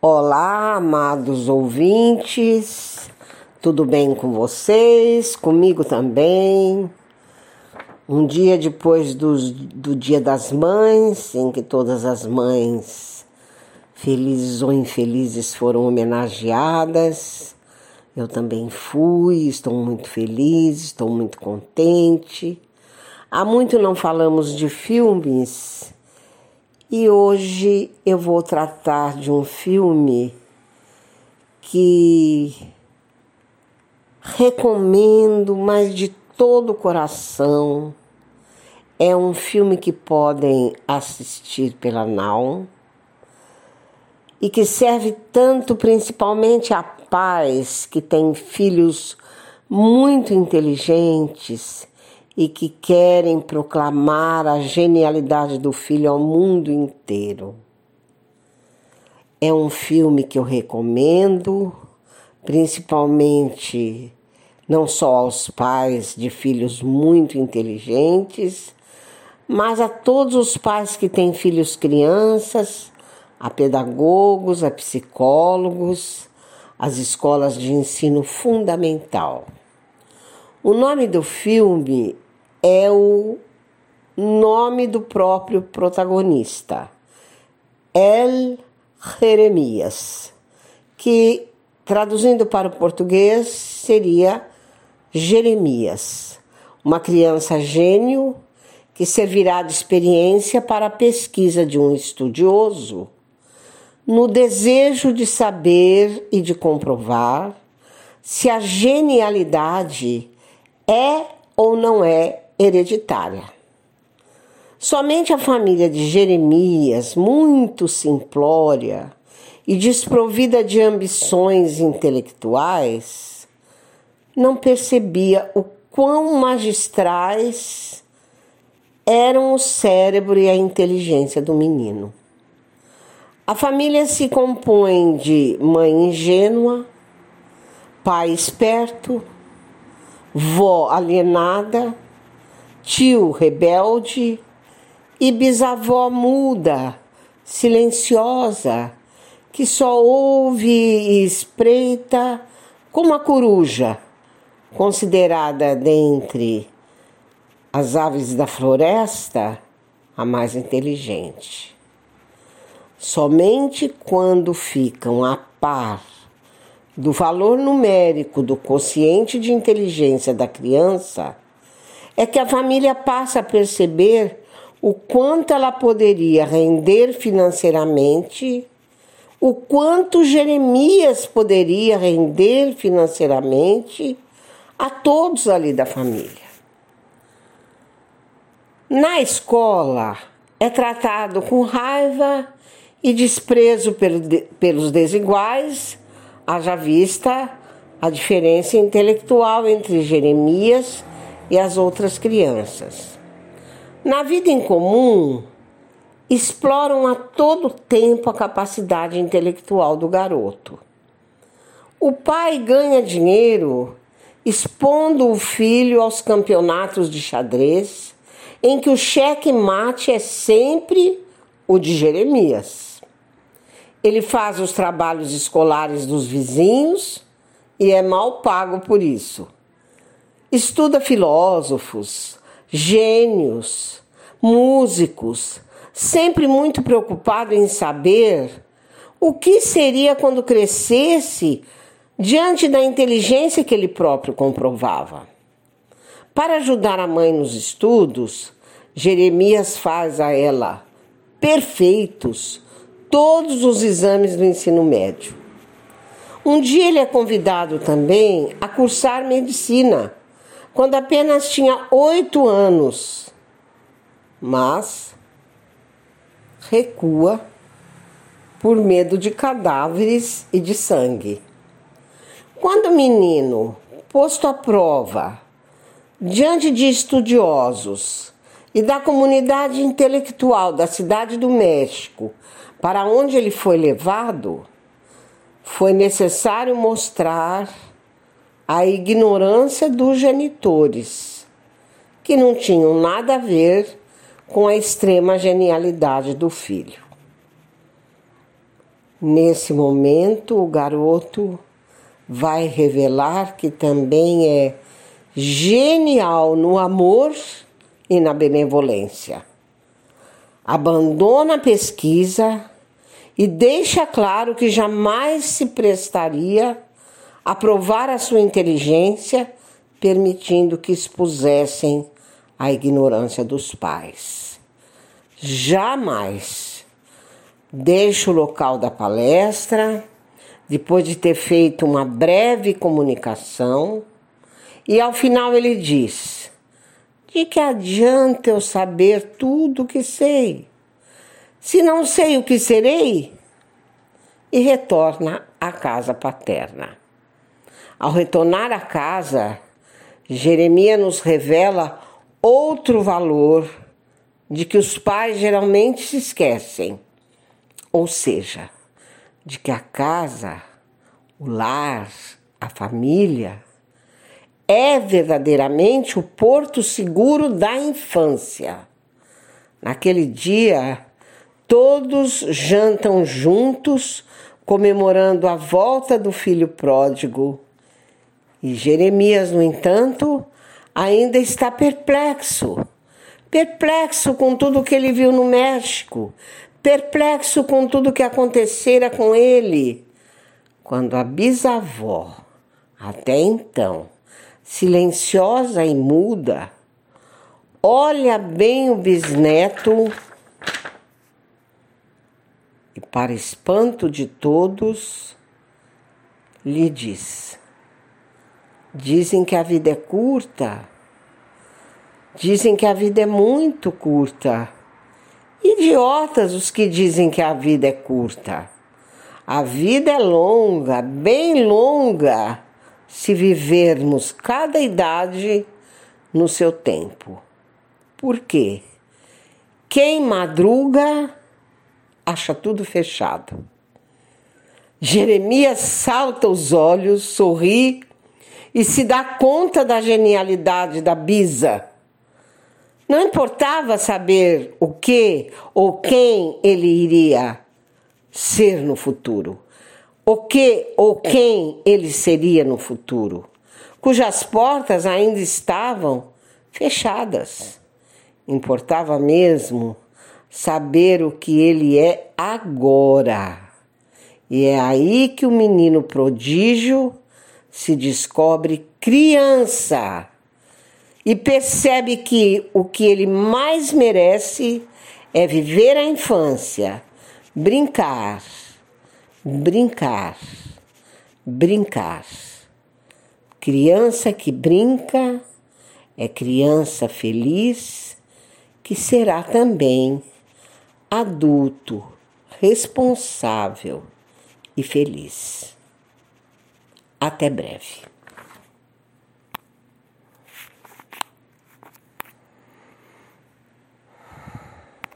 Olá, amados ouvintes, tudo bem com vocês? Comigo também. Um dia depois do, do Dia das Mães, em que todas as mães, felizes ou infelizes, foram homenageadas. Eu também fui, estou muito feliz, estou muito contente. Há muito não falamos de filmes e hoje eu vou tratar de um filme que recomendo, mas de todo o coração. É um filme que podem assistir pela Now e que serve tanto principalmente a pais que têm filhos muito inteligentes e que querem proclamar a genialidade do filho ao mundo inteiro. É um filme que eu recomendo, principalmente não só aos pais de filhos muito inteligentes, mas a todos os pais que têm filhos crianças, a pedagogos, a psicólogos, as escolas de ensino fundamental. O nome do filme é o nome do próprio protagonista, El Jeremias, que traduzindo para o português seria Jeremias, uma criança gênio que servirá de experiência para a pesquisa de um estudioso no desejo de saber e de comprovar se a genialidade é ou não é hereditária. Somente a família de Jeremias, muito simplória e desprovida de ambições intelectuais, não percebia o quão magistrais eram o cérebro e a inteligência do menino. A família se compõe de mãe ingênua, pai esperto, vó alienada tio rebelde e bisavó muda, silenciosa, que só ouve e espreita como a coruja, considerada dentre as aves da floresta a mais inteligente. Somente quando ficam a par do valor numérico do quociente de inteligência da criança é que a família passa a perceber o quanto ela poderia render financeiramente, o quanto Jeremias poderia render financeiramente a todos ali da família. Na escola é tratado com raiva e desprezo pelos desiguais, haja vista a diferença intelectual entre Jeremias e as outras crianças. Na vida em comum, exploram a todo tempo a capacidade intelectual do garoto. O pai ganha dinheiro expondo o filho aos campeonatos de xadrez, em que o cheque-mate é sempre o de Jeremias. Ele faz os trabalhos escolares dos vizinhos e é mal pago por isso. Estuda filósofos, gênios, músicos, sempre muito preocupado em saber o que seria quando crescesse diante da inteligência que ele próprio comprovava. Para ajudar a mãe nos estudos, Jeremias faz a ela perfeitos todos os exames do ensino médio. Um dia ele é convidado também a cursar medicina quando apenas tinha oito anos, mas recua por medo de cadáveres e de sangue. Quando o menino, posto à prova, diante de estudiosos e da comunidade intelectual da cidade do México, para onde ele foi levado, foi necessário mostrar a ignorância dos genitores, que não tinham nada a ver com a extrema genialidade do filho. Nesse momento, o garoto vai revelar que também é genial no amor e na benevolência. Abandona a pesquisa e deixa claro que jamais se prestaria a provar a sua inteligência, permitindo que expusessem a ignorância dos pais. Jamais. Deixa o local da palestra, depois de ter feito uma breve comunicação, e ao final ele diz: De que adianta eu saber tudo o que sei? Se não sei o que serei, e retorna à casa paterna. Ao retornar à casa, Jeremias nos revela outro valor de que os pais geralmente se esquecem, ou seja, de que a casa, o lar, a família é verdadeiramente o porto seguro da infância. Naquele dia, todos jantam juntos, comemorando a volta do filho pródigo. E Jeremias, no entanto, ainda está perplexo. Perplexo com tudo que ele viu no México, perplexo com tudo que acontecera com ele. Quando a bisavó, até então, silenciosa e muda, olha bem o bisneto e, para espanto de todos, lhe diz: Dizem que a vida é curta, dizem que a vida é muito curta. Idiotas os que dizem que a vida é curta. A vida é longa, bem longa se vivermos cada idade no seu tempo. Por quê? Quem madruga acha tudo fechado. Jeremias salta os olhos, sorri e se dá conta da genialidade da Bisa. Não importava saber o que ou quem ele iria ser no futuro o que ou quem ele seria no futuro, cujas portas ainda estavam fechadas. Importava mesmo saber o que ele é agora. E é aí que o menino prodígio se descobre criança e percebe que o que ele mais merece é viver a infância, brincar brincar, brincar. Criança que brinca é criança feliz que será também adulto, responsável e feliz. Até breve.